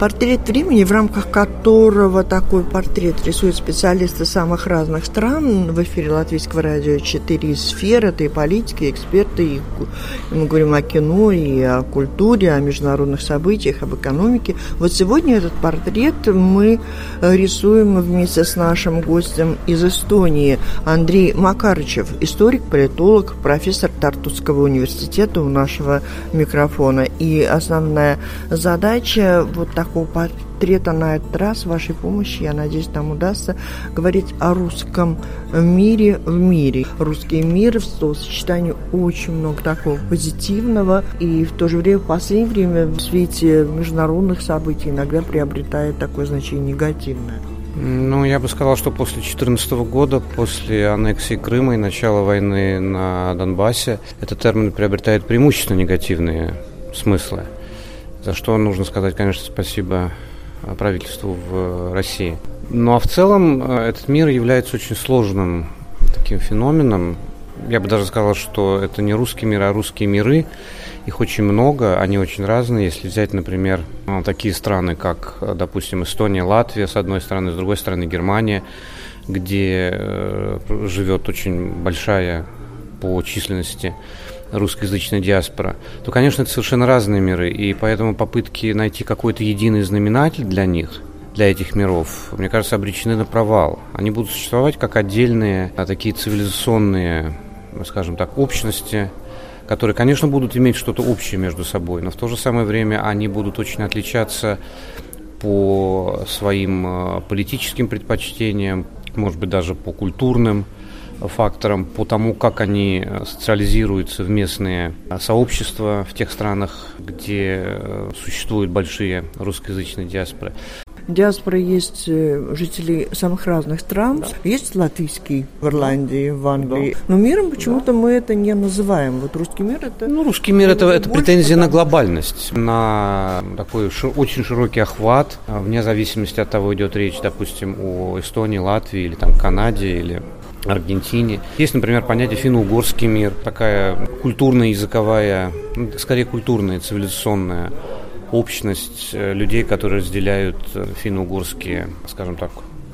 Портрет времени, в рамках которого такой портрет рисуют специалисты самых разных стран. В эфире Латвийского радио 4 сфер. Это и политики, и эксперты, и мы говорим о кино, и о культуре, о международных событиях, об экономике. Вот сегодня этот портрет мы рисуем вместе с нашим гостем из Эстонии Андрей Макарычев, историк, политолог, профессор Тартусского университета у нашего микрофона. И основная задача вот так такого портрета на этот раз, вашей помощью, я надеюсь, нам удастся говорить о русском мире в мире. Русский мир в сочетании очень много такого позитивного, и в то же время в последнее время в свете международных событий иногда приобретает такое значение негативное. Ну, я бы сказал, что после 2014 года, после аннексии Крыма и начала войны на Донбассе, этот термин приобретает преимущественно негативные смыслы за что нужно сказать, конечно, спасибо э, правительству в э, России. Ну а в целом э, этот мир является очень сложным таким феноменом. Я бы даже сказал, что это не русский мир, а русские миры. Их очень много, они очень разные. Если взять, например, такие страны, как, допустим, Эстония, Латвия, с одной стороны, с другой стороны, Германия, где живет очень большая по численности русскоязычная диаспора, то, конечно, это совершенно разные миры, и поэтому попытки найти какой-то единый знаменатель для них, для этих миров, мне кажется, обречены на провал. Они будут существовать как отдельные а, такие цивилизационные, скажем так, общности, которые, конечно, будут иметь что-то общее между собой, но в то же самое время они будут очень отличаться по своим а, политическим предпочтениям, может быть, даже по культурным факторам, по тому, как они э, социализируются в местные э, сообщества в тех странах, где э, существуют большие русскоязычные диаспоры. Диаспора есть жители самых разных стран. Да. Есть латвийский в Ирландии, в Англии. Да. Но миром почему-то да. мы это не называем. Вот русский мир это... Ну, русский мир это, это претензия на глобальность, на такой шир, очень широкий охват, вне зависимости от того, идет речь, допустим, о Эстонии, Латвии или там Канаде или Аргентине. Есть, например, понятие финно-угорский мир, такая культурная, языковая, ну, скорее культурная, цивилизационная общность э, людей, которые разделяют э, финно-угорские, скажем так,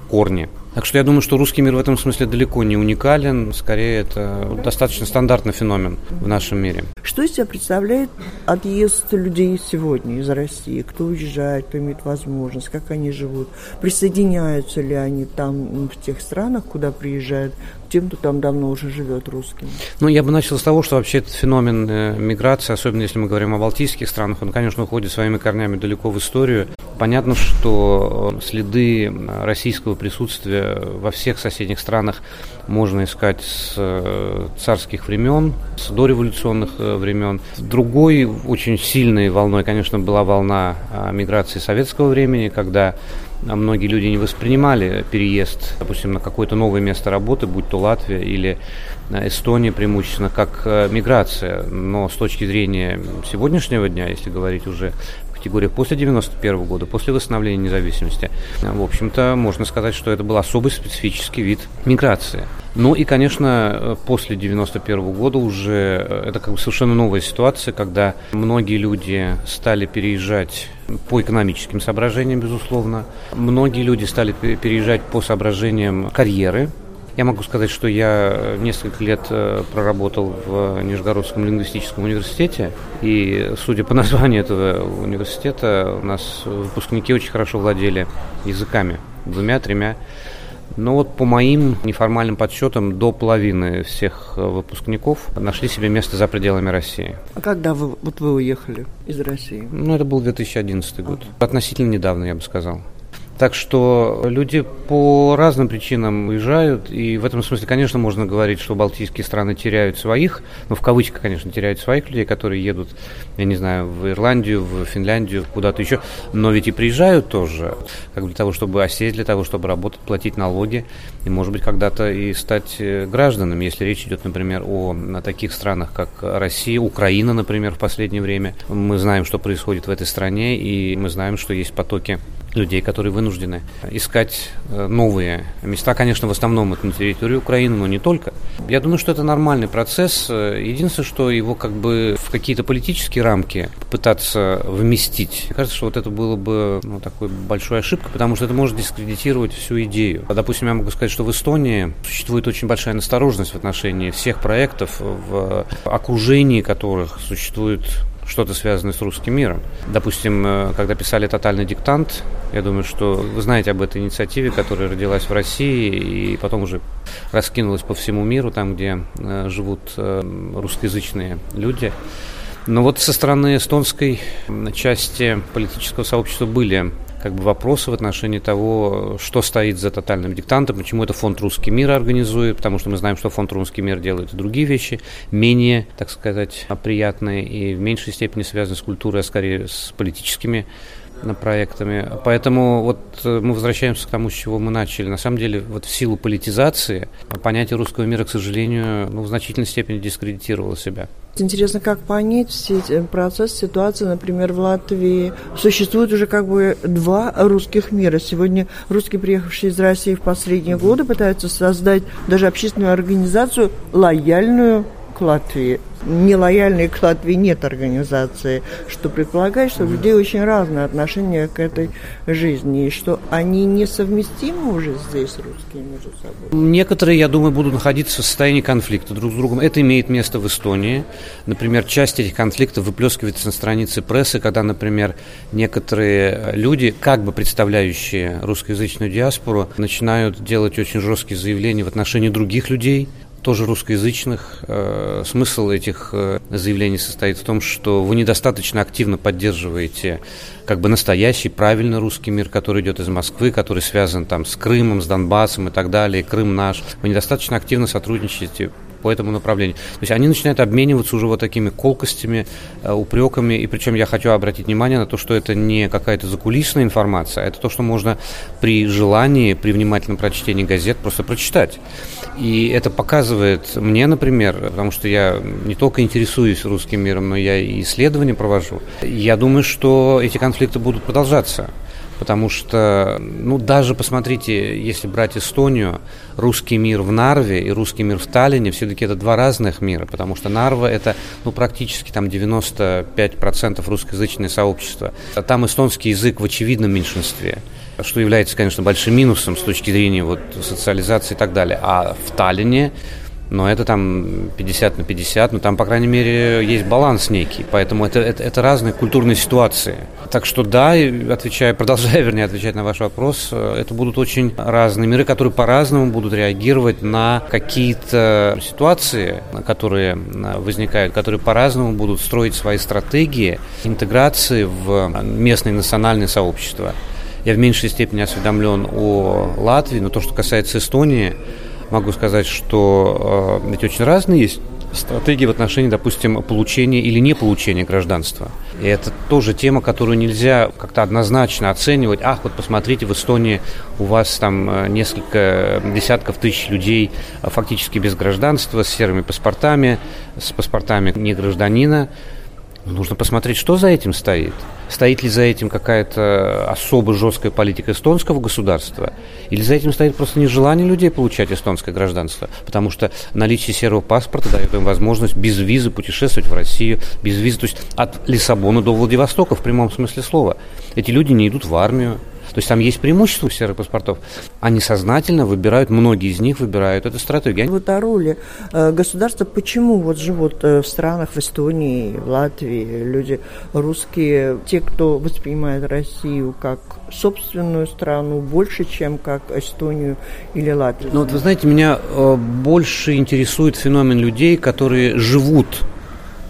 корни. Так что я думаю, что русский мир в этом смысле далеко не уникален, скорее это достаточно стандартный феномен в нашем мире. Что из себя представляет отъезд людей сегодня из России? Кто уезжает, кто имеет возможность, как они живут? Присоединяются ли они там в тех странах, куда приезжают, тем, кто там давно уже живет русским? Ну, я бы начал с того, что вообще этот феномен э, миграции, особенно если мы говорим о балтийских странах, он, конечно, уходит своими корнями далеко в историю. Понятно, что э, следы российского присутствия во всех соседних странах можно искать с э, царских времен, с дореволюционных времен. Другой очень сильной волной, конечно, была волна а, миграции советского времени, когда многие люди не воспринимали переезд, допустим, на какое-то новое место работы, будь то Латвия или Эстония преимущественно, как миграция. Но с точки зрения сегодняшнего дня, если говорить уже категориях после 91 года, после восстановления независимости. В общем-то, можно сказать, что это был особый специфический вид миграции. Ну и, конечно, после 91 года уже э, это как бы совершенно новая ситуация, когда многие люди стали переезжать по экономическим соображениям, безусловно. Многие люди стали переезжать по соображениям карьеры, я могу сказать, что я э, несколько лет э, проработал в Нижегородском лингвистическом университете, и судя по названию этого университета, у нас выпускники очень хорошо владели языками, двумя-тремя. Но вот по моим неформальным подсчетам, до половины всех э, выпускников нашли себе место за пределами России. А когда вы, вот вы уехали из России? Ну, это был 2011 год. Ага. Относительно недавно, я бы сказал. Так что люди по разным причинам уезжают, и в этом смысле, конечно, можно говорить, что балтийские страны теряют своих, ну, в кавычках, конечно, теряют своих людей, которые едут, я не знаю, в Ирландию, в Финляндию, куда-то еще, но ведь и приезжают тоже, как для того, чтобы осесть, для того, чтобы работать, платить налоги, и, может быть, когда-то и стать э, гражданами, если речь идет, например, о, о таких странах, как Россия, Украина, например, в последнее время. Мы знаем, что происходит в этой стране, и мы знаем, что есть потоки людей, которые вынуждены искать э, новые места. Конечно, в основном это на территории Украины, но не только. Я думаю, что это нормальный процесс. Единственное, что его как бы в какие-то политические рамки пытаться вместить. Мне кажется, что вот это было бы ну, такой большой ошибкой, потому что это может дискредитировать всю идею. Допустим, я могу сказать, что в Эстонии существует очень большая настороженность в отношении всех проектов, в окружении которых существует что-то связанное с русским миром. Допустим, э, когда писали «Тотальный диктант», я думаю, что вы знаете об этой инициативе, которая родилась в России и потом уже раскинулась по всему миру, там, где э, живут э, русскоязычные люди. Но вот со стороны эстонской части политического сообщества были как бы вопросы в отношении того, что стоит за тотальным диктантом, почему это фонд «Русский мир» организует, потому что мы знаем, что фонд «Русский мир» делает и другие вещи, менее, так сказать, приятные и в меньшей степени связаны с культурой, а скорее с политическими проектами. Поэтому вот э, мы возвращаемся к тому, с чего мы начали. На самом деле, вот в силу политизации понятие русского мира, к сожалению, ну, в значительной степени дискредитировало себя. Интересно, как понять все эти процессы, ситуации, например, в Латвии существует уже как бы два русских мира. Сегодня русские, приехавшие из России в последние годы, пытаются создать даже общественную организацию, лояльную к Латвии нелояльной к Латвии нет организации, что предполагает, что у людей очень разное отношение к этой жизни, и что они несовместимы уже здесь, русские, между собой. Некоторые, я думаю, будут находиться в состоянии конфликта друг с другом. Это имеет место в Эстонии. Например, часть этих конфликтов выплескивается на странице прессы, когда, например, некоторые люди, как бы представляющие русскоязычную диаспору, начинают делать очень жесткие заявления в отношении других людей, тоже русскоязычных. Э, смысл этих э, заявлений состоит в том, что вы недостаточно активно поддерживаете как бы настоящий, правильный русский мир, который идет из Москвы, который связан там с Крымом, с Донбассом и так далее, Крым наш. Вы недостаточно активно сотрудничаете по этому направлению. То есть они начинают обмениваться уже вот такими колкостями, э, упреками, и причем я хочу обратить внимание на то, что это не какая-то закулисная информация, а это то, что можно при желании, при внимательном прочтении газет просто прочитать. И это показывает мне, например, потому что я не только интересуюсь русским миром, но я и исследования провожу. Я думаю, что эти конфликты будут продолжаться. Потому что, ну, даже посмотрите, если брать Эстонию, русский мир в Нарве и русский мир в Таллине, все-таки это два разных мира, потому что Нарва это, ну, практически там 95% русскоязычное сообщество. А там эстонский язык в очевидном меньшинстве что является, конечно, большим минусом с точки зрения вот, социализации и так далее. А в Таллине но это там 50 на 50, но там, по крайней мере, есть баланс некий, поэтому это, это, это разные культурные ситуации. Так что да, отвечая, продолжая, вернее, отвечать на ваш вопрос, э, это будут очень разные миры, которые по-разному будут реагировать на какие-то ситуации, которые э, возникают, которые по-разному будут строить свои стратегии интеграции в местные национальные сообщества. Я в меньшей степени осведомлен о Латвии, но то, что касается Эстонии, могу сказать, что э, эти очень разные есть стратегии в отношении, допустим, получения или не получения гражданства. И это тоже тема, которую нельзя как-то однозначно оценивать. Ах, вот посмотрите, в Эстонии у вас там э, несколько десятков тысяч людей э, фактически без гражданства, с серыми паспортами, с паспортами не гражданина. Нужно посмотреть, что за этим стоит. Стоит ли за этим какая-то особо жесткая политика эстонского государства? Или за этим стоит просто нежелание людей получать эстонское гражданство? Потому что наличие серого паспорта дает им возможность без визы путешествовать в Россию, без визы, то есть от Лиссабона до Владивостока в прямом смысле слова. Эти люди не идут в армию, то есть там есть преимущество у серых паспортов. Они сознательно выбирают, многие из них выбирают эту стратегию. Вот о роли э, государства, почему вот живут э, в странах, в Эстонии, в Латвии люди русские, те, кто воспринимает Россию как собственную страну больше, чем как Эстонию или Латвию? Ну вот вы знаете, меня э, больше интересует феномен людей, которые живут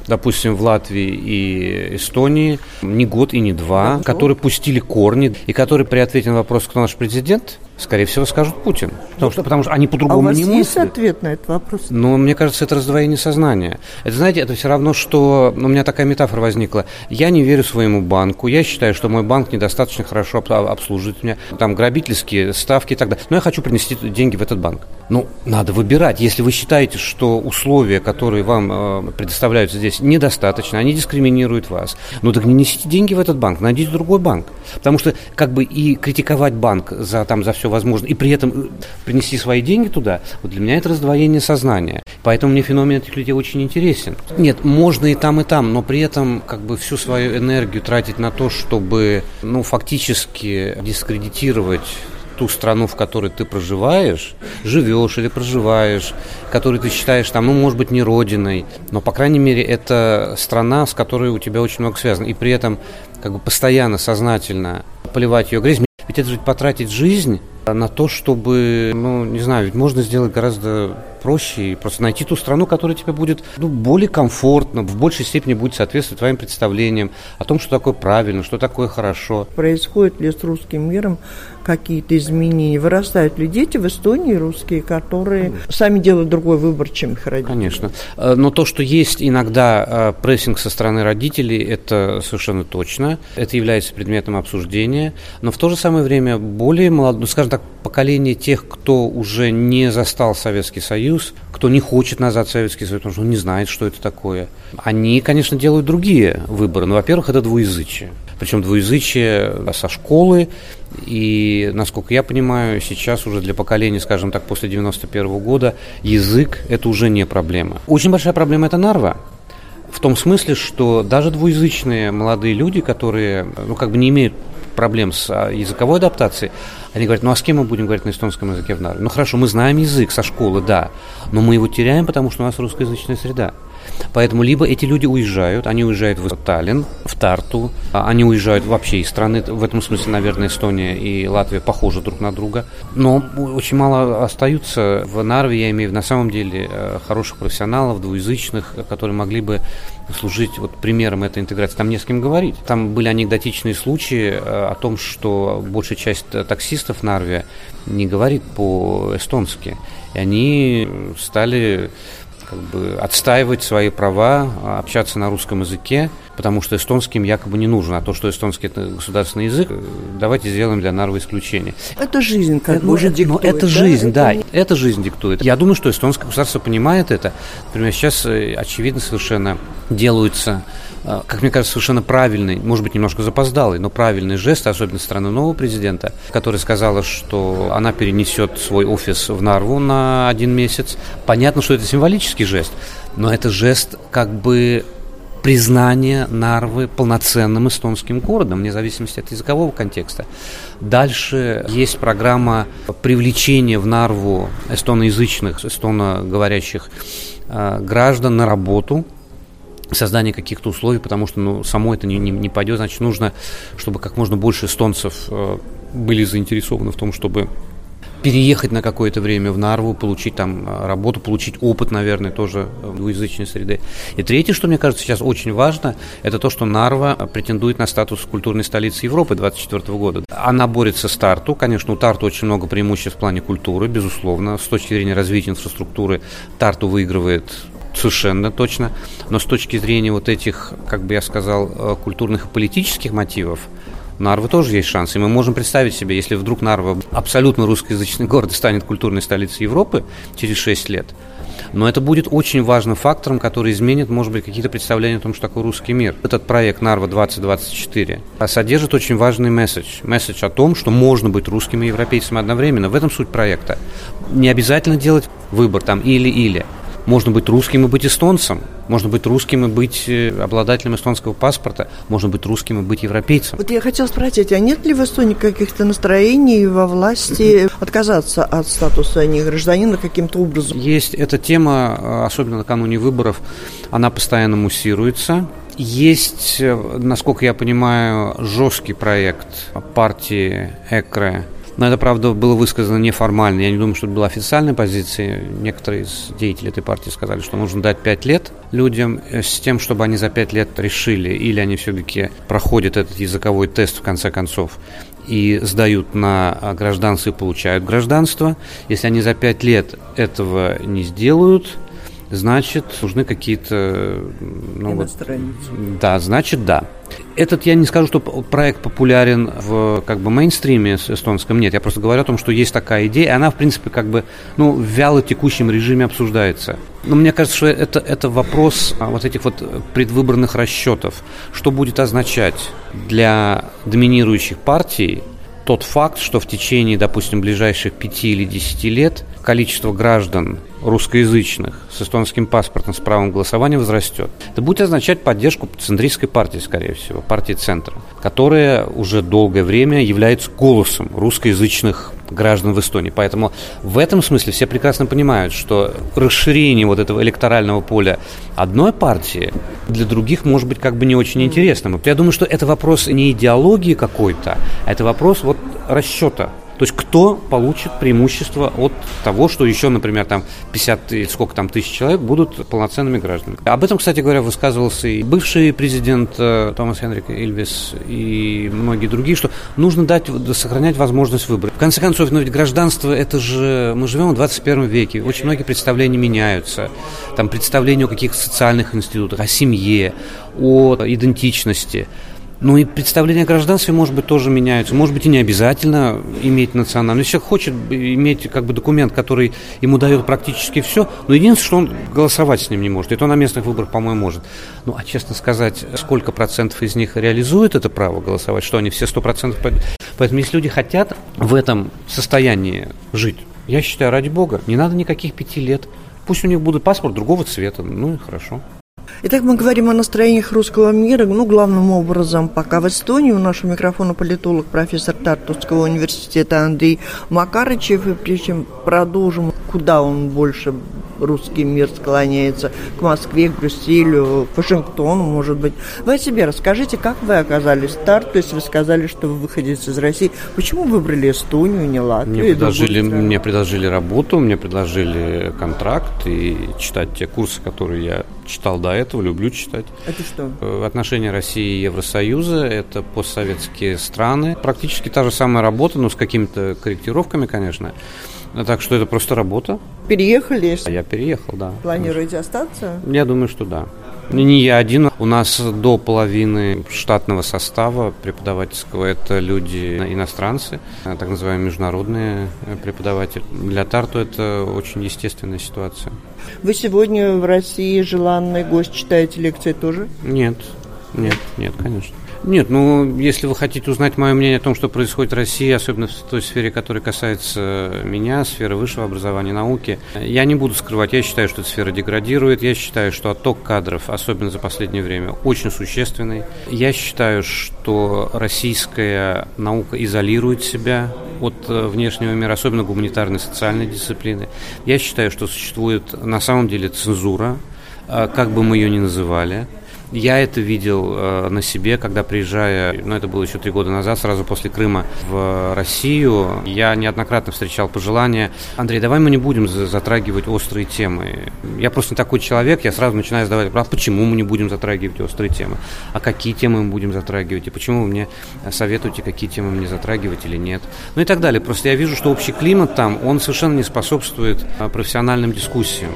допустим, в Латвии и Эстонии не год и не два, которые пустили корни и которые при ответе на вопрос, кто наш президент, скорее всего, скажут Путин. Потому что, потому что они по-другому а у вас не есть мыслят. ответ на этот вопрос? Но мне кажется, это раздвоение сознания. Это, знаете, это все равно, что ну, у меня такая метафора возникла. Я не верю своему банку. Я считаю, что мой банк недостаточно хорошо обслуживает меня. Там грабительские ставки и так далее. Но я хочу принести деньги в этот банк. Ну, надо выбирать. Если вы считаете, что условия, которые вам э, предоставляются здесь, недостаточно, они дискриминируют вас, ну так не несите деньги в этот банк, найдите другой банк. Потому что как бы и критиковать банк за, там, за все возможно, и при этом э, принести свои деньги туда, вот для меня это раздвоение сознания. Поэтому мне феномен этих людей очень интересен. Нет, можно и там, и там, но при этом как бы всю свою энергию тратить на то, чтобы ну, фактически дискредитировать ту страну, в которой ты проживаешь, живешь или проживаешь, которую ты считаешь там, ну, может быть, не родиной, но, по крайней мере, это страна, с которой у тебя очень много связано. И при этом как бы постоянно, сознательно поливать ее грязь. Ведь это же потратить жизнь на то, чтобы, ну, не знаю, ведь можно сделать гораздо проще и просто найти ту страну, которая тебе будет ну, более комфортно, в большей степени будет соответствовать твоим представлениям о том, что такое правильно, что такое хорошо. Происходит ли с русским миром какие-то изменения? Вырастают ли дети в Эстонии русские, которые Конечно. сами делают другой выбор, чем их родители? Конечно. Э, но то, что есть иногда э, прессинг со стороны родителей, это совершенно точно. Это является предметом обсуждения. Но в то же самое время более молодое, ну, скажем так, поколение тех, кто уже не застал Советский Союз, кто не хочет назад Советский Союз, потому что он не знает, что это такое, они, конечно, делают другие выборы. Но, во-первых, это двуязычие. Причем двуязычие со школы, и, насколько я понимаю, сейчас уже для поколения, скажем так, после 91 -го года язык – это уже не проблема. Очень большая проблема – это Нарва. В том смысле, что даже двуязычные молодые люди, которые ну, как бы не имеют проблем с а, языковой адаптацией, они говорят, ну а с кем мы будем говорить на эстонском языке в Нарве? Ну хорошо, мы знаем язык со школы, да, но мы его теряем, потому что у нас русскоязычная среда. Поэтому либо эти люди уезжают, они уезжают в Таллин, в Тарту, а они уезжают вообще из страны. В этом смысле, наверное, Эстония и Латвия похожи друг на друга. Но очень мало остаются в Нарве, я имею в виду на самом деле э, хороших профессионалов, двуязычных, которые могли бы служить вот примером этой интеграции. Там не с кем говорить. Там были анекдотичные случаи э, о том, что большая часть таксистов Нарве не говорит по-эстонски. И они стали как бы отстаивать свои права, общаться на русском языке, потому что эстонским якобы не нужно. А то, что эстонский это государственный язык, давайте сделаем для Нарвы исключение. Это жизнь, как бы уже диктует. Но это да? жизнь, да, это... это жизнь диктует. Я думаю, что эстонское государство понимает это. Например, сейчас э, очевидно совершенно делаются а, как мне кажется, совершенно правильный, может быть, немножко запоздалый, но правильный жест, особенно со стороны нового президента, который сказала, что она перенесет свой офис в Нарву на один месяц. Понятно, что это символический жест, но это жест как бы признание Нарвы полноценным эстонским городом, вне зависимости от языкового контекста. Дальше есть программа привлечения в Нарву эстоноязычных, эстоноговорящих э, граждан на работу – создание каких-то условий, потому что ну, само это не, не, не пойдет, значит, нужно, чтобы как можно больше эстонцев э, были заинтересованы в том, чтобы переехать на какое-то время в Нарву, получить там э, работу, получить опыт, наверное, тоже в двуязычной среде. И третье, что мне кажется сейчас очень важно, это то, что Нарва претендует на статус культурной столицы Европы 2024 года. Она борется с Тарту. Конечно, у Тарту очень много преимуществ в плане культуры, безусловно. С точки зрения развития инфраструктуры Тарту выигрывает совершенно точно. Но с точки зрения вот этих, как бы я сказал, э, культурных и политических мотивов, Нарва тоже есть шанс. И мы можем представить себе, если вдруг Нарва абсолютно русскоязычный город станет культурной столицей Европы через 6 лет, но это будет очень важным фактором, который изменит, может быть, какие-то представления о том, что такое русский мир. Этот проект Нарва 2024 содержит очень важный месседж. Месседж о том, что можно быть русским и европейцем одновременно. В этом суть проекта. Не обязательно делать выбор там или-или. Можно быть русским и быть эстонцем, можно быть русским и быть э, обладателем эстонского паспорта, можно быть русским и быть европейцем. Вот я хотела спросить, а нет ли в Эстонии каких-то настроений во власти отказаться от статуса не гражданина каким-то образом? Есть эта тема, э, особенно накануне выборов, она постоянно муссируется. Есть, э, насколько я понимаю, жесткий проект партии ЭКРЕ Но это, правда, было высказано неформально. Я не думаю, что это была официальная позиция. Некоторые из деятелей этой партии сказали, что нужно дать пять лет людям э, с тем, чтобы они за пять лет решили, или они все-таки проходят этот языковой тест в конце концов и сдают на гражданство и получают гражданство. Если они за пять лет этого не сделают, значит, нужны какие-то... Ну. Вот, да, значит, да. Этот, я не скажу, что проект популярен в как бы мейнстриме эстонском, нет, я просто говорю о том, что есть такая идея, и она, в принципе, как бы, ну, в вяло текущем режиме обсуждается. Но мне кажется, что это, это вопрос а, вот этих вот предвыборных расчетов. Что будет означать для доминирующих партий тот факт, что в течение, допустим, ближайших пяти или десяти лет количество граждан русскоязычных с эстонским паспортом с правом голосования возрастет. Это будет означать поддержку центристской партии, скорее всего, партии Центра, которая уже долгое время является голосом русскоязычных граждан в Эстонии. Поэтому в этом смысле все прекрасно понимают, что расширение вот этого электорального поля одной партии для других может быть как бы не очень интересным. Я думаю, что это вопрос не идеологии какой-то, а это вопрос вот расчета то есть кто получит преимущество от того, что еще, например, там 50 или сколько там тысяч человек будут полноценными гражданами. Об этом, кстати говоря, высказывался и бывший президент э, Томас Хенрик Ильвис и многие другие, что нужно дать, сохранять возможность выбора. В конце концов, ну ведь гражданство, это же, мы живем в 21 веке, очень многие представления меняются. Там представления о каких-то социальных институтах, о семье, о идентичности. Ну и представление о гражданстве, может быть, тоже меняются. Может быть, и не обязательно иметь национальность. Если человек хочет иметь как бы документ, который ему дает практически все, но единственное, что он голосовать с ним не может. И то на местных выборах, по-моему, может. Ну, а честно сказать, сколько процентов из них реализует это право голосовать, что они все сто процентов... Поэтому если люди хотят в этом состоянии жить, я считаю, ради бога, не надо никаких пяти лет. Пусть у них будет паспорт другого цвета, ну и хорошо. Итак, мы говорим о настроениях русского мира, ну, главным образом пока в Эстонии. У нашего микрофона политолог, профессор Тартусского университета Андрей Макарычев. И прежде чем продолжим, куда он больше русский мир склоняется, к Москве, к Брюсселю, к Вашингтону, может быть. Вы о себе расскажите, как вы оказались в старт, то есть вы сказали, что вы выходите из России. Почему выбрали Эстонию, не Латвию? Мне предложили, мне предложили работу, мне предложили контракт и читать те курсы, которые я читал до этого, люблю читать. Это что? Э, отношении России и Евросоюза, это постсоветские страны. Практически та же самая работа, но с какими-то корректировками, конечно. Так что это просто работа. Переехали? Я переехал, да. Планируете остаться? Я думаю, что да. Не я один. У нас до половины штатного состава преподавательского это люди иностранцы, так называемые международные преподаватели. Для Тарту это очень естественная ситуация. Вы сегодня в России желанный гость, читаете лекции тоже? Нет, нет, нет, конечно. Нет, ну, если вы хотите узнать мое мнение о том, что происходит в России, особенно в той сфере, которая касается меня, сферы высшего образования, науки, я не буду скрывать, я считаю, что эта сфера деградирует, я считаю, что отток кадров, особенно за последнее время, очень существенный. Я считаю, что российская наука изолирует себя от э, внешнего мира, особенно гуманитарной и социальной дисциплины. Я считаю, что существует на самом деле цензура, э, как бы мы ее ни называли, я это видел э, на себе, когда приезжая, ну это было еще три года назад, сразу после Крыма в Россию, я неоднократно встречал пожелания, Андрей, давай мы не будем затрагивать острые темы. Я просто не такой человек, я сразу начинаю задавать вопрос, почему мы не будем затрагивать острые темы, а какие темы мы будем затрагивать, и почему вы мне советуете, какие темы мне затрагивать или нет, ну и так далее. Просто я вижу, что общий климат там, он совершенно не способствует э, профессиональным дискуссиям.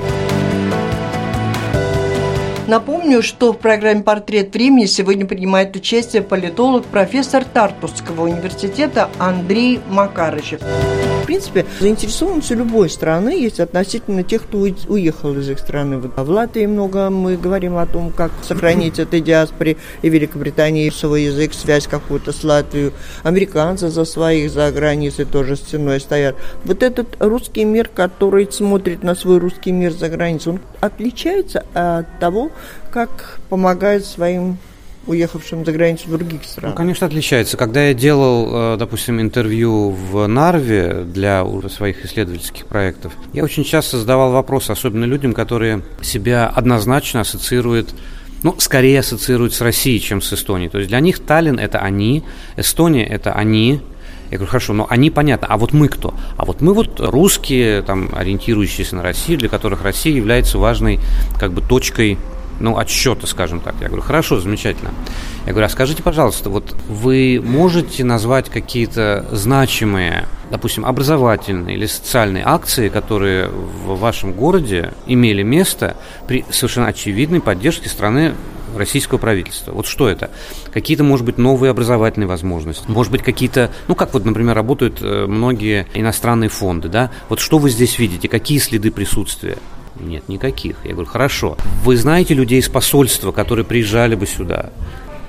Напомню, что в программе «Портрет времени» сегодня принимает участие политолог, профессор Тартусского университета Андрей Макарычев. В принципе, заинтересованность у любой страны есть относительно тех, кто уехал из их страны. В Латвии много мы говорим о том, как сохранить этой диаспоре и Великобритании свой язык, связь какую-то с Латвией. Американцы за своих за границей тоже стеной стоят. Вот этот русский мир, который смотрит на свой русский мир за границей, он отличается от того, как помогают своим уехавшим за границу в других странах? Ну, конечно, отличается. Когда я делал, э, допустим, интервью в Нарве для своих исследовательских проектов, я очень часто задавал вопрос, особенно людям, которые себя однозначно ассоциируют ну, скорее ассоциируют с Россией, чем с Эстонией. То есть для них Таллин – это они, Эстония – это они, Я говорю, хорошо, но они понятно, а вот мы кто? А вот мы вот русские, там, ориентирующиеся на Россию, для которых Россия является важной как бы точкой ну, отсчета, скажем так. Я говорю, хорошо, замечательно. Я говорю, а скажите, пожалуйста, вот вы можете назвать какие-то значимые, допустим, образовательные или социальные акции, которые в вашем городе имели место при совершенно очевидной поддержке страны российского правительства. Вот что это? Какие-то, может быть, новые образовательные возможности, может быть, какие-то, ну, как вот, например, работают э, многие иностранные фонды, да? Вот что вы здесь видите? Какие следы присутствия? Нет, никаких. Я говорю, хорошо. Вы знаете людей из посольства, которые приезжали бы сюда?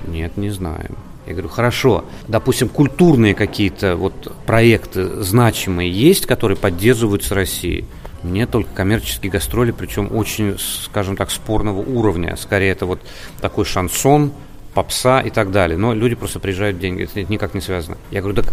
Нет, не знаем. Я говорю, хорошо, допустим, культурные какие-то вот проекты значимые есть, которые поддерживаются Россией? Нет, только коммерческие гастроли, причем очень, скажем так, спорного уровня. Скорее, это вот такой шансон, попса и так далее. Но люди просто приезжают деньги, это никак не связано. Я говорю, так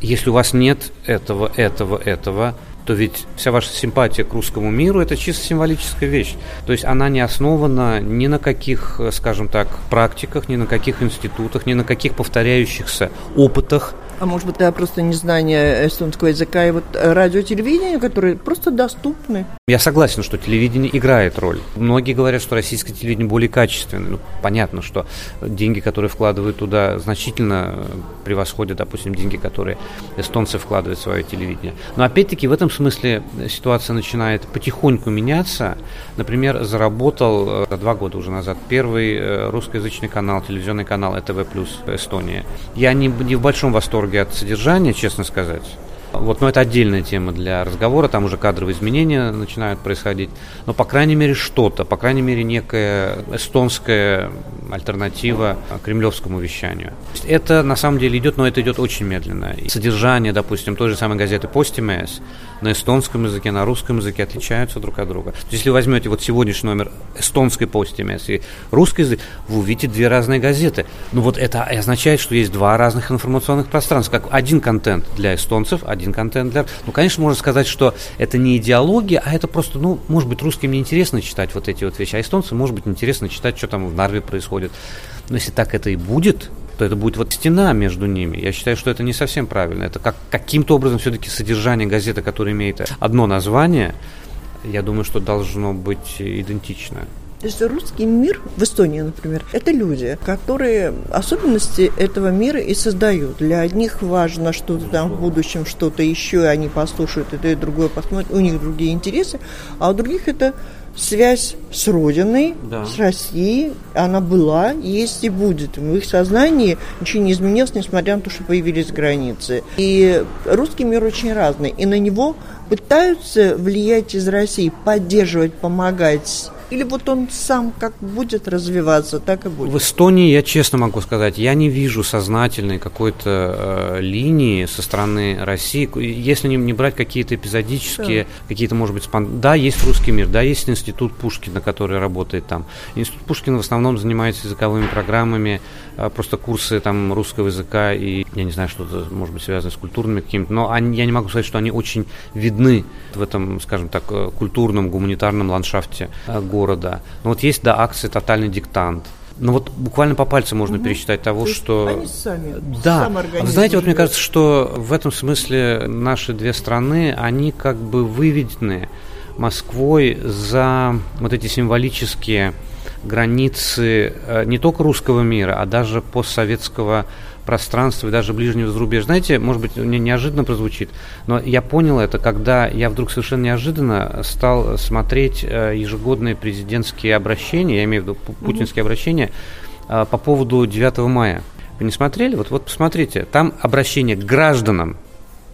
если у вас нет этого, этого, этого, то ведь вся ваша симпатия к русскому миру – это чисто символическая вещь. То есть она не основана ни на каких, скажем так, практиках, ни на каких институтах, ни на каких повторяющихся опытах – а может быть, это просто незнание эстонского языка и вот радио, телевидение, которые просто доступны? Я согласен, что телевидение играет роль. Многие говорят, что российское телевидение более качественное. Ну, понятно, что деньги, которые вкладывают туда, значительно превосходят, допустим, деньги, которые эстонцы вкладывают в свое телевидение. Но опять-таки в этом смысле ситуация начинает потихоньку меняться. Например, заработал э, два года уже назад первый э, русскоязычный канал, телевизионный канал ЭТВ плюс Эстония. Я не, не в большом восторге восторге от содержания, честно сказать. Вот, но это отдельная тема для разговора, там уже кадровые изменения начинают происходить. Но, по крайней мере, что-то, по крайней мере, некая эстонская альтернатива кремлевскому вещанию. Это на самом деле идет, но это идет очень медленно. И содержание, допустим, той же самой газеты «Постимес», на эстонском языке, на русском языке отличаются друг от друга. То есть, если возьмете вот сегодняшний номер эстонской почты и русский язык, вы увидите две разные газеты. Ну вот это означает, что есть два разных информационных пространства. Как один контент для эстонцев, один контент для... Ну, конечно, можно сказать, что это не идеология, а это просто, ну, может быть, русским не интересно читать вот эти вот вещи, а эстонцам, может быть, интересно читать, что там в Нарве происходит. Но если так это и будет, то это будет вот стена между ними. Я считаю, что это не совсем правильно. Это как каким-то образом все-таки содержание газеты, которая имеет одно название, я думаю, что должно быть идентично. Русский мир в Эстонии, например, это люди, которые особенности этого мира и создают. Для одних важно что-то там в будущем, что-то еще, и они послушают это и другое, посмотрят, у них другие интересы, а у других это связь с Родиной, да. с Россией, она была, есть и будет. В их сознании ничего не изменилось, несмотря на то, что появились границы. И русский мир очень разный, и на него пытаются влиять из России, поддерживать, помогать или вот он сам как будет развиваться, так и будет? В Эстонии, я честно могу сказать, я не вижу сознательной какой-то э, линии со стороны России. Если не, не брать какие-то эпизодические, да. какие-то, может быть, спон... да, есть русский мир, да, есть институт Пушкина, который работает там. Институт Пушкина в основном занимается языковыми программами, э, просто курсы там русского языка и, я не знаю, что-то, может быть, связано с культурными какими-то, но они, я не могу сказать, что они очень видны в этом, скажем так, э, культурном, гуманитарном ландшафте города города. Но вот есть, да, акции «Тотальный диктант», ну вот буквально по пальцам можно угу. пересчитать того, То что... Они сами, да. сам Вы знаете, вот мне кажется, что в этом смысле наши две страны, они как бы выведены Москвой за вот эти символические границы э, не только русского мира, а даже постсоветского пространства и даже ближнего зарубежья. Знаете, может быть, мне неожиданно прозвучит, но я понял это, когда я вдруг совершенно неожиданно стал смотреть э, ежегодные президентские обращения, я имею в виду путинские mm-hmm. обращения, э, по поводу 9 мая. Вы не смотрели? Вот, вот посмотрите, там обращение к гражданам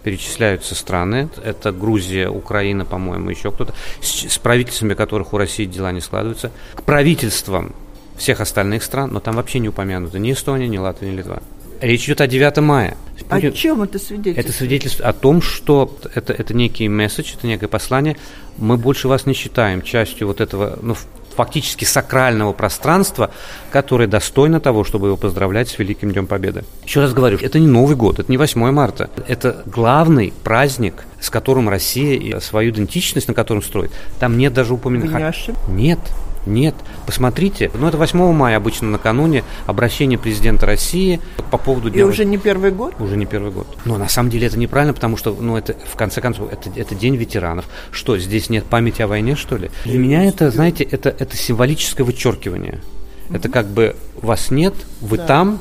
перечисляются страны. Это Грузия, Украина, по-моему, еще кто-то. С, с правительствами которых у России дела не складываются. К правительствам всех остальных стран, но там вообще не упомянуто ни Эстония, ни Латвия, ни Литва. Речь идет о 9 мая. Путин, о чем это свидетельствует? Это свидетельствует о том, что это, это некий месседж, это некое послание. Мы больше вас не считаем частью вот этого, ну, фактически сакрального пространства, которое достойно того, чтобы его поздравлять с Великим Днем Победы. Еще раз говорю, это не Новый год, это не 8 марта. Это главный праздник, с которым Россия и свою идентичность, на котором строит. Там нет даже упоминания. Нет. Нет. Посмотрите, ну это 8 мая обычно накануне обращение президента России по поводу дня... И уже не первый год? Уже не первый год. Но на самом деле это неправильно, потому что, ну это, в конце концов, это, это день ветеранов. Что, здесь нет памяти о войне, что ли? Для меня это, знаете, это, это символическое вычеркивание. Это как бы вас нет, вы да. там,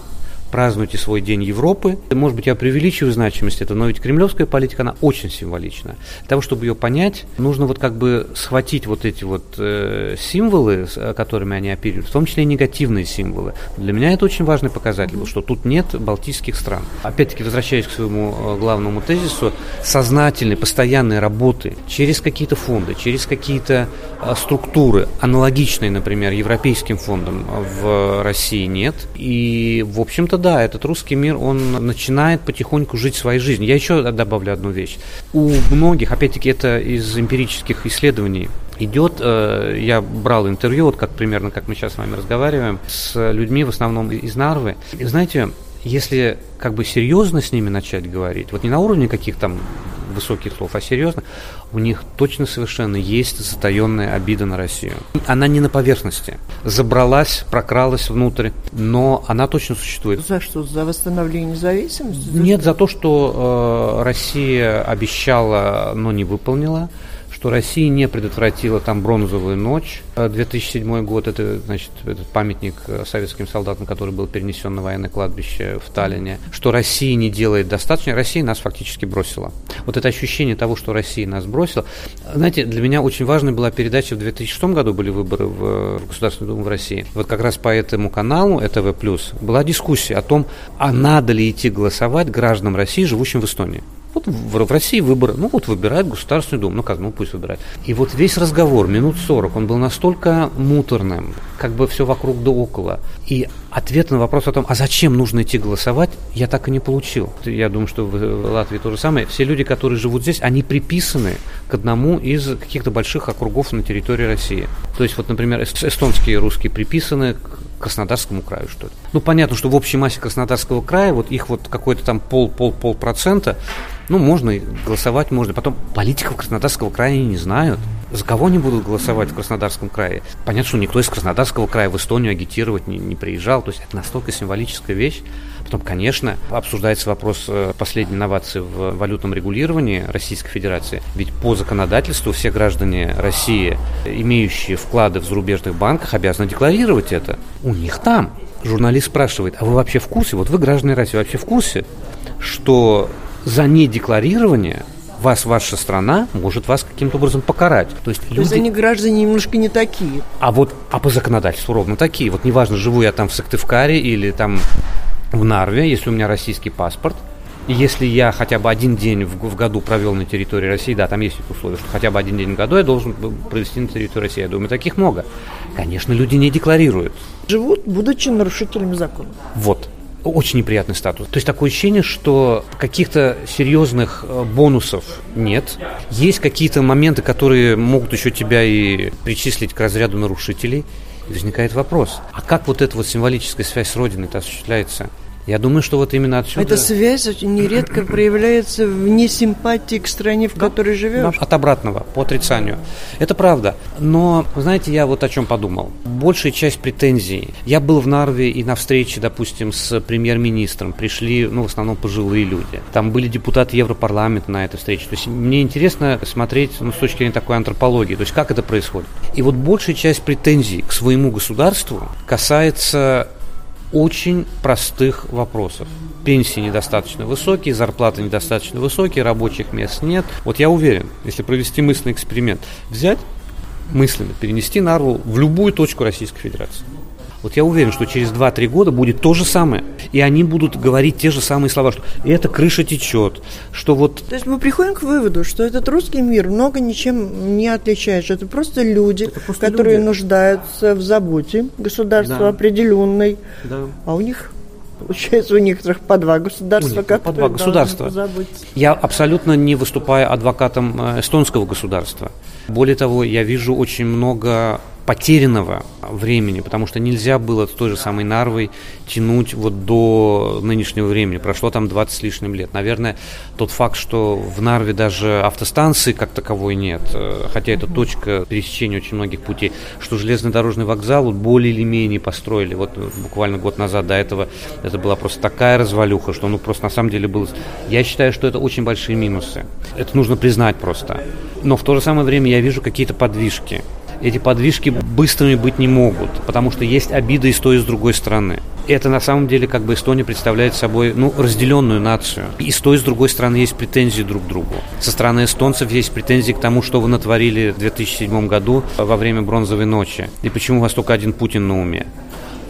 празднуйте свой День Европы. Может быть, я преувеличиваю значимость этого, но ведь кремлевская политика, она очень символична. Для того, чтобы ее понять, нужно вот как бы схватить вот эти вот э, символы, с которыми они оперируют, в том числе и негативные символы. Для меня это очень важный показатель, что тут нет балтийских стран. Опять-таки, возвращаясь к своему э, главному тезису, сознательной, постоянной работы через какие-то фонды, через какие-то э, структуры, аналогичные, например, европейским фондам в России нет. И, в общем-то, да, этот русский мир, он начинает потихоньку жить своей жизнью. Я еще добавлю одну вещь. У многих, опять-таки, это из эмпирических исследований, идет, э, я брал интервью, вот как примерно, как мы сейчас с вами разговариваем, с людьми в основном из Нарвы. И знаете, если как бы серьезно с ними начать говорить, вот не на уровне каких там высоких слов, а серьезно, у них точно совершенно есть затаенная обида на Россию. Она не на поверхности. Забралась, прокралась внутрь, но она точно существует. За что? За восстановление независимости? За Нет, за то, что э, Россия обещала, но не выполнила что Россия не предотвратила там бронзовую ночь. 2007 год, это, значит, этот памятник э, советским солдатам, который был перенесен на военное кладбище в Таллине. Что Россия не делает достаточно, Россия нас фактически бросила. Вот это ощущение того, что Россия нас бросила. Знаете, для меня очень важной была передача в 2006 году, были выборы в Государственную Думу в России. Вот как раз по этому каналу, ЭТВ+, была дискуссия о том, а надо ли идти голосовать гражданам России, живущим в Эстонии. Вот в, России выборы, ну вот выбирает Государственный Дум, ну как, ну пусть выбирает. И вот весь разговор, минут 40, он был настолько муторным, как бы все вокруг да около. И ответ на вопрос о том, а зачем нужно идти голосовать, я так и не получил. Я думаю, что в Латвии то же самое. Все люди, которые живут здесь, они приписаны к одному из каких-то больших округов на территории России. То есть вот, например, эстонские русские приписаны к Краснодарскому краю, что ли. Ну, понятно, что в общей массе Краснодарского края вот их вот какой-то там пол-пол-пол процента ну, можно голосовать, можно. Потом политиков Краснодарского края не знают. За кого они будут голосовать в Краснодарском крае? Понятно, что никто из Краснодарского края в Эстонию агитировать не, не приезжал. То есть это настолько символическая вещь. Потом, конечно, обсуждается вопрос э, последней инновации в валютном регулировании Российской Федерации. Ведь по законодательству все граждане России, имеющие вклады в зарубежных банках, обязаны декларировать это. У них там. Журналист спрашивает, а вы вообще в курсе, вот вы граждане России, вообще в курсе, что за недекларирование вас ваша страна может вас каким-то образом покарать. То есть, люди... То есть они граждане немножко не такие. А вот а по законодательству ровно такие. Вот неважно, живу я там в Сыктывкаре или там в Нарве, если у меня российский паспорт, и если я хотя бы один день в, в году провел на территории России, да, там есть условия, что хотя бы один день в году я должен провести на территории России. Я думаю, таких много. Конечно, люди не декларируют. Живут, будучи нарушителями закона. Вот очень неприятный статус. То есть такое ощущение, что каких-то серьезных э, бонусов нет. Есть какие-то моменты, которые могут еще тебя и причислить к разряду нарушителей. И возникает вопрос, а как вот эта вот символическая связь с Родиной-то осуществляется? Я думаю, что вот именно отсюда... Эта связь нередко проявляется в несимпатии к стране, в которой живешь. От обратного, по отрицанию. Это правда. Но, знаете, я вот о чем подумал. Большая часть претензий. Я был в Нарве и на встрече, допустим, с премьер-министром. Пришли, ну, в основном пожилые люди. Там были депутаты Европарламента на этой встрече. То есть мне интересно смотреть ну, с точки зрения такой антропологии. То есть как это происходит. И вот большая часть претензий к своему государству касается очень простых вопросов. Пенсии недостаточно высокие, зарплаты недостаточно высокие, рабочих мест нет. Вот я уверен, если провести мысленный эксперимент, взять мысленно, перенести Нарву в любую точку Российской Федерации. Вот я уверен, что через 2-3 года будет то же самое. И они будут говорить те же самые слова, что эта крыша течет, что вот... То есть мы приходим к выводу, что этот русский мир много ничем не отличается. Это просто люди, это просто которые люди. нуждаются в заботе государства да. определенной. Да. А у них Получается, у некоторых по два государства, как по два государства. Я абсолютно не выступаю адвокатом э, эстонского государства. Более того, я вижу очень много потерянного времени, потому что нельзя было с той же самой Нарвой тянуть вот до нынешнего времени. Прошло там 20 с лишним лет. Наверное, тот факт, что в Нарве даже автостанции как таковой нет, э, хотя это точка пересечения очень многих путей, что железнодорожный вокзал более или менее построили. Вот буквально год назад до этого это была просто такая развалюха, что ну просто на самом деле было... Я считаю, что это очень большие минусы. Это нужно признать просто. Но в то же самое время я вижу какие-то подвижки эти подвижки быстрыми быть не могут, потому что есть обиды и с той, и с другой стороны. Это на самом деле как бы Эстония представляет собой ну, разделенную нацию. И с той, и с другой стороны есть претензии друг к другу. Со стороны эстонцев есть претензии к тому, что вы натворили в 2007 году во время бронзовой ночи. И почему у вас только один Путин на уме.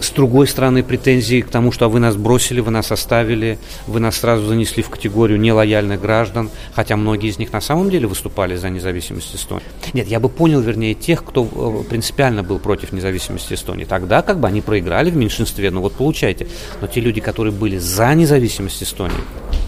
С другой стороны, претензии к тому, что вы нас бросили, вы нас оставили, вы нас сразу занесли в категорию нелояльных граждан, хотя многие из них на самом деле выступали за независимость Эстонии. Нет, я бы понял, вернее, тех, кто э, принципиально был против независимости Эстонии. Тогда как бы они проиграли в меньшинстве, ну вот получайте. Но те люди, которые были за независимость Эстонии,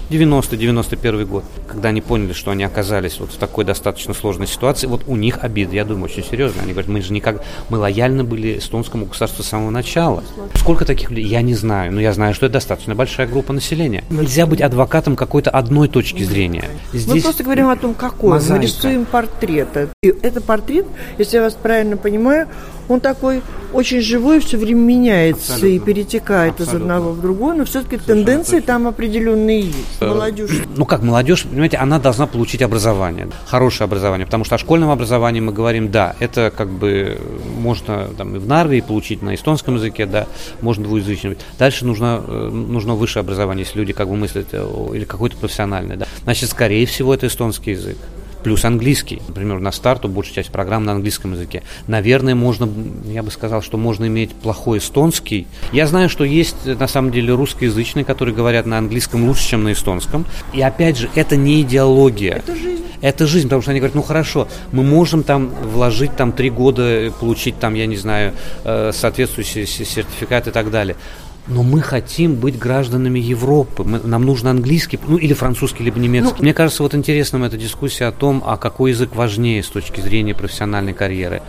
90-91 год, когда они поняли, что они оказались вот в такой достаточно сложной ситуации, вот у них обиды, я думаю, очень серьезно. Они говорят, мы же никак, мы лояльны были эстонскому государству с самого начала. Сколько таких людей? Я не знаю, но я знаю, что это достаточно большая группа населения. Нельзя быть адвокатом какой-то одной точки зрения. Здесь Мы просто говорим о том, какой. Мозаика. Мы рисуем портрет. И это портрет, если я вас правильно понимаю, он такой очень живой, все время меняется Абсолютно. и перетекает Абсолютно. из одного в другое, но все-таки тенденции точно. там определенные есть. Э, молодежь. Ну как молодежь, понимаете, она должна получить образование, хорошее образование, потому что о школьном образовании мы говорим, да, это как бы можно там и в Нарве получить на эстонском языке, да, можно двуязычным. Дальше нужно, э, нужно высшее образование, если люди как бы мыслят, э, или какое-то профессиональное, да. Значит, скорее всего, это эстонский язык плюс английский. Например, на старту большая часть программ на английском языке. Наверное, можно, я бы сказал, что можно иметь плохой эстонский. Я знаю, что есть на самом деле русскоязычные, которые говорят на английском лучше, чем на эстонском. И опять же, это не идеология. Это жизнь. Это жизнь, потому что они говорят, ну хорошо, мы можем там вложить там три года, получить там, я не знаю, э, соответствующий сертификат и так далее но мы хотим быть гражданами Европы. Мы, нам нужен английский, ну или французский, либо немецкий. Ну, Мне кажется, вот интересным эта дискуссия о том, а какой язык важнее с точки зрения профессиональной карьеры.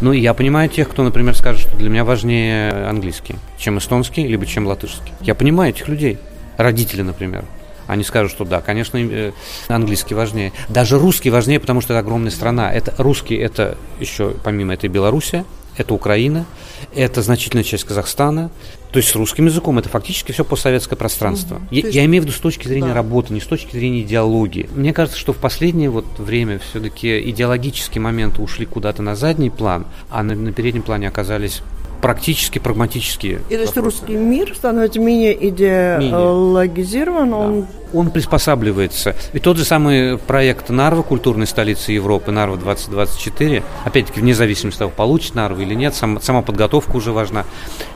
Ну, я понимаю тех, кто, например, скажет, что для меня важнее английский, чем эстонский, либо чем латышский. Я понимаю этих людей. Родители, например. Они скажут, что да, конечно, э, английский важнее. Даже русский важнее, потому что это огромная страна. Это, русский это еще, помимо этой Белоруссия, это Украина, это значительная часть Казахстана. То есть с русским языком это фактически все постсоветское пространство. Угу. Я, есть... я имею в виду с точки зрения да. работы, не с точки зрения идеологии. Мне кажется, что в последнее вот время все-таки идеологические моменты ушли куда-то на задний план, а на, на переднем плане оказались практически прагматические. И то есть русский мир становится менее идеологизирован, да. он он приспосабливается. И тот же самый проект Нарва, культурной столицы Европы, Нарва 2024, опять-таки, вне зависимости от того, получит Нарва или нет, сам, сама подготовка уже важна.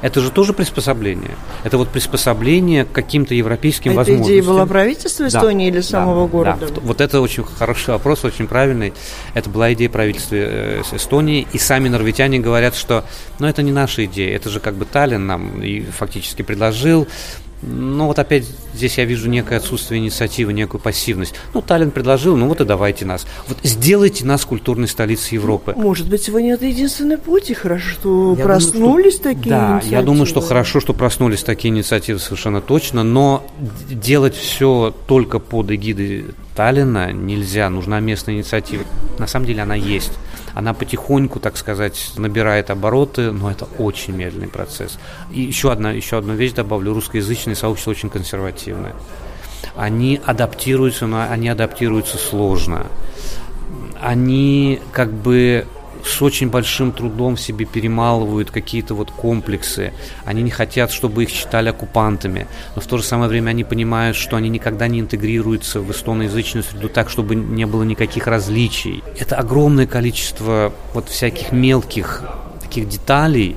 Это же тоже приспособление. Это вот приспособление к каким-то европейским а возможностям. Эта идея была правительства Эстонии да, или самого да, города? Да. Вот это очень хороший вопрос, очень правильный. Это была идея правительства э, Эстонии, и сами норвитяне говорят, что ну, это не наша идея, это же как бы Таллин нам и фактически предложил, ну вот опять здесь я вижу некое отсутствие инициативы, некую пассивность. Ну, Таллин предложил, ну вот и давайте нас. Вот сделайте нас культурной столицей Европы. Может быть, сегодня это единственный путь, и хорошо, что я проснулись думаю, что, такие да, инициативы. я думаю, что хорошо, что проснулись такие инициативы совершенно точно, но делать все только под эгидой Таллина нельзя, нужна местная инициатива. На самом деле она есть. Она потихоньку, так сказать, набирает обороты, но это очень медленный процесс. И еще одна, еще одну вещь добавлю. Русскоязычное сообщество очень консервативное. Они адаптируются, но они адаптируются сложно. Они как бы с очень большим трудом в себе перемалывают какие-то вот комплексы. Они не хотят, чтобы их считали оккупантами, но в то же самое время они понимают, что они никогда не интегрируются в эстоноязычную среду так, чтобы не было никаких различий. Это огромное количество вот всяких мелких таких деталей,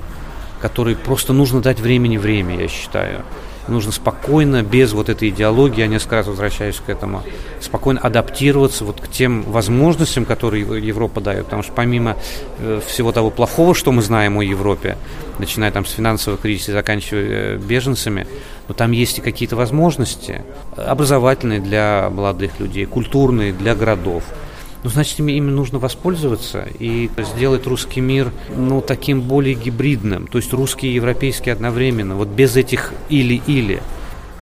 которые просто нужно дать времени время, я считаю нужно спокойно, без вот этой идеологии, я несколько раз возвращаюсь к этому, спокойно адаптироваться вот к тем возможностям, которые Европа дает. Потому что помимо э, всего того плохого, что мы знаем о Европе, начиная там с финансового кризиса и заканчивая э, беженцами, но там есть и какие-то возможности образовательные для молодых людей, культурные для городов. Ну, значит, ими, ими нужно воспользоваться и сделать русский мир, ну, таким более гибридным, то есть русский и европейский одновременно, вот без этих или-или.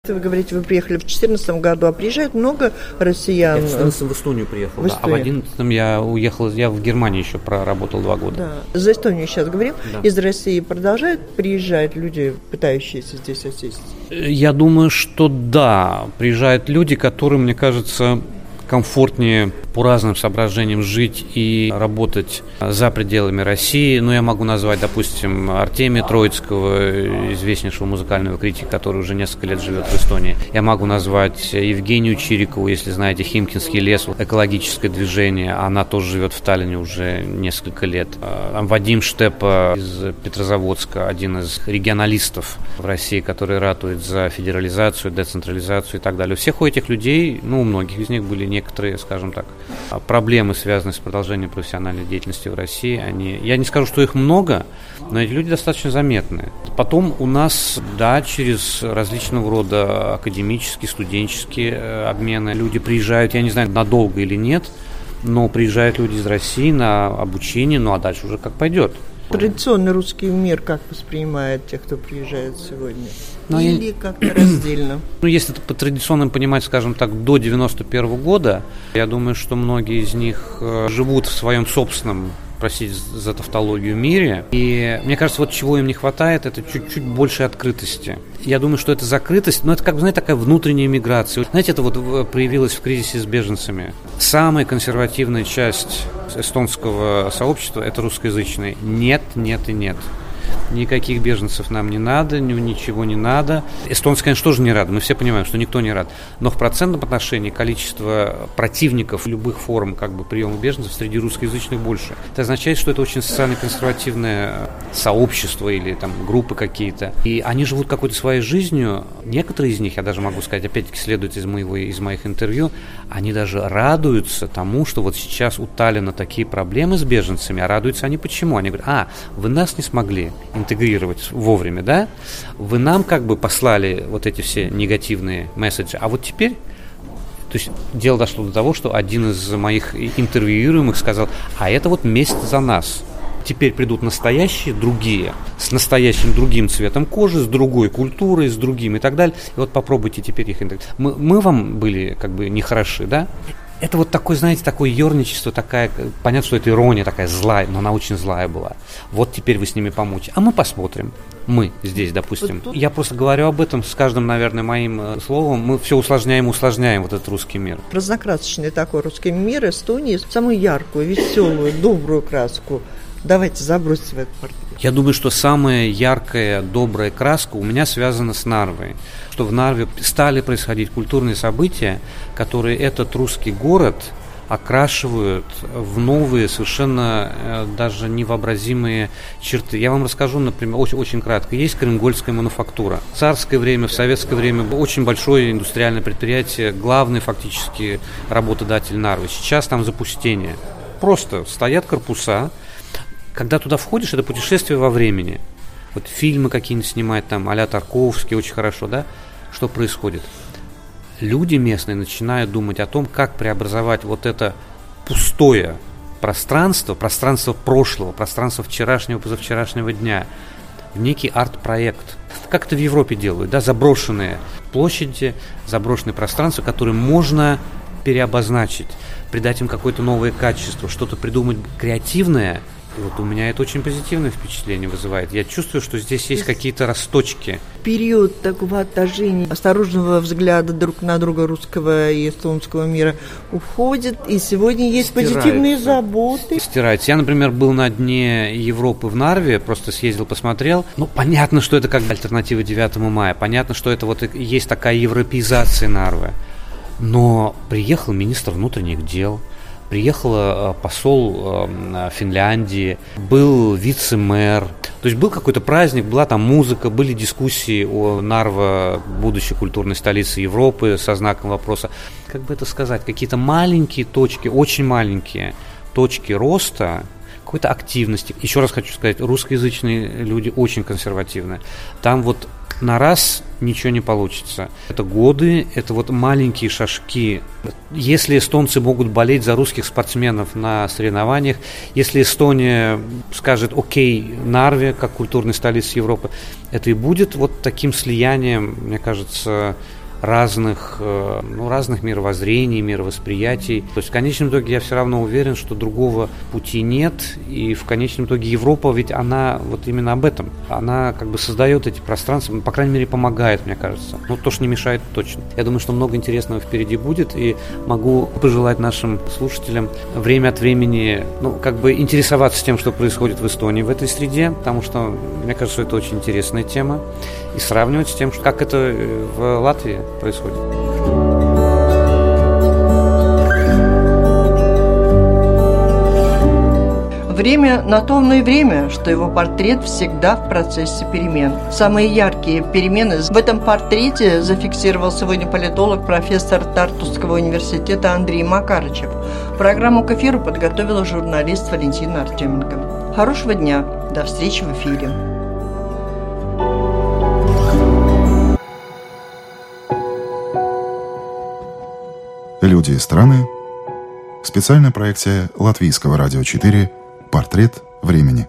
Вы говорите, вы приехали в 2014 году, а приезжает много россиян? Я в 2014 в Эстонию приехал, в да, а в 2011 я уехал, я в Германии еще проработал два года. Да. За Эстонию сейчас говорим. Да. Из России продолжают приезжать люди, пытающиеся здесь осесть? Я думаю, что да, приезжают люди, которые, мне кажется, комфортнее по разным соображениям жить и работать за пределами России. Ну, я могу назвать, допустим, Артемия Троицкого, известнейшего музыкального критика, который уже несколько лет живет в Эстонии. Я могу назвать Евгению Чирикову, если знаете, Химкинский лес, экологическое движение. Она тоже живет в Таллине уже несколько лет. А, Вадим Штепа из Петрозаводска, один из регионалистов в России, который ратует за федерализацию, децентрализацию и так далее. У всех у этих людей, ну, у многих из них были некоторые, скажем так, а проблемы, связанные с продолжением профессиональной деятельности в России, они, я не скажу, что их много, но эти люди достаточно заметны. Потом у нас, да, через различного рода академические, студенческие э, обмены люди приезжают, я не знаю, надолго или нет, но приезжают люди из России на обучение, ну а дальше уже как пойдет. Традиционный русский мир как воспринимает тех, кто приезжает сегодня? Но Или я... как-то раздельно? Ну, если это по традиционным понимать, скажем так, до 91 -го года, я думаю, что многие из них э, живут в своем собственном простите за тавтологию, мире. И мне кажется, вот чего им не хватает, это чуть-чуть больше открытости. Я думаю, что это закрытость, но это как бы, знаете, такая внутренняя миграция. Знаете, это вот э, проявилось в кризисе с беженцами. Самая консервативная часть эстонского сообщества – это русскоязычные. Нет, нет и нет никаких беженцев нам не надо, ничего не надо. Эстонцы, конечно, тоже не рады, мы все понимаем, что никто не рад. Но в процентном отношении количество противников любых форм как бы, приема беженцев среди русскоязычных больше. Это означает, что это очень социально консервативное сообщество или там группы какие-то. И они живут какой-то своей жизнью. Некоторые из них, я даже могу сказать, опять-таки следует из, моего, из моих интервью, они даже радуются тому, что вот сейчас у Таллина такие проблемы с беженцами, а радуются они почему? Они говорят, а, вы нас не смогли, интегрировать вовремя, да, вы нам как бы послали вот эти все негативные месседжи, а вот теперь то есть дело дошло до того, что один из моих интервьюируемых сказал, а это вот месть за нас. Теперь придут настоящие другие, с настоящим другим цветом кожи, с другой культурой, с другим и так далее. И вот попробуйте теперь их интегрировать. Мы, мы вам были как бы нехороши, да? Это вот такое, знаете, такое ерничество, такая, понятно, что это ирония такая злая, но она очень злая была. Вот теперь вы с ними помочь. А мы посмотрим. Мы здесь, допустим. Вот тут... Я просто говорю об этом с каждым, наверное, моим э, словом. Мы все усложняем, усложняем вот этот русский мир. Разнокрасочный такой русский мир Эстонии, самую яркую, веселую, добрую краску. Давайте забросим в этот. Я думаю, что самая яркая, добрая краска у меня связана с Нарвой. Что в Нарве стали происходить культурные события, которые этот русский город окрашивают в новые, совершенно э, даже невообразимые черты. Я вам расскажу, например, очень, очень кратко. Есть Кремгольская мануфактура. В царское время, в советское время очень большое индустриальное предприятие, главный фактически работодатель Нарвы. Сейчас там запустение. Просто стоят корпуса, когда туда входишь, это путешествие во времени. Вот фильмы какие-нибудь снимать там, а Тарковский, очень хорошо, да? Что происходит? Люди местные начинают думать о том, как преобразовать вот это пустое пространство, пространство прошлого, пространство вчерашнего, позавчерашнего дня в некий арт-проект. Как это в Европе делают, да, заброшенные площади, заброшенные пространства, которые можно переобозначить, придать им какое-то новое качество, что-то придумать креативное – вот у меня это очень позитивное впечатление вызывает. Я чувствую, что здесь есть какие-то росточки. Период такого отторжения, осторожного взгляда друг на друга русского и эстонского мира уходит, и сегодня есть Стирается. позитивные заботы. Стирается. Я, например, был на дне Европы в Нарве, просто съездил, посмотрел. Ну, понятно, что это как альтернатива 9 мая. Понятно, что это вот есть такая европеизация Нарвы. Но приехал министр внутренних дел – приехала э, посол э, Финляндии, был вице-мэр. То есть был какой-то праздник, была там музыка, были дискуссии о Нарво, будущей культурной столице Европы со знаком вопроса. Как бы это сказать, какие-то маленькие точки, очень маленькие точки роста, какой-то активности. Еще раз хочу сказать, русскоязычные люди очень консервативны. Там вот на раз ничего не получится. Это годы, это вот маленькие шажки. Если эстонцы могут болеть за русских спортсменов на соревнованиях, если Эстония скажет «Окей, Нарве, как культурной столице Европы», это и будет вот таким слиянием, мне кажется, разных, э, ну, разных мировоззрений, мировосприятий. То есть в конечном итоге я все равно уверен, что другого пути нет, и в конечном итоге Европа ведь она вот именно об этом. Она как бы создает эти пространства, по крайней мере помогает, мне кажется. Ну, то, что не мешает, точно. Я думаю, что много интересного впереди будет, и могу пожелать нашим слушателям время от времени, ну, как бы интересоваться тем, что происходит в Эстонии в этой среде, потому что, мне кажется, это очень интересная тема, и сравнивать с тем, как это э, в Латвии происходит. Время на то и время, что его портрет всегда в процессе перемен. Самые яркие перемены в этом портрете зафиксировал сегодня политолог, профессор Тартусского университета Андрей Макарычев. Программу к эфиру подготовила журналист Валентина Артеменко. Хорошего дня. До встречи в эфире. Люди и страны. Специальная проекция Латвийского радио 4 «Портрет времени».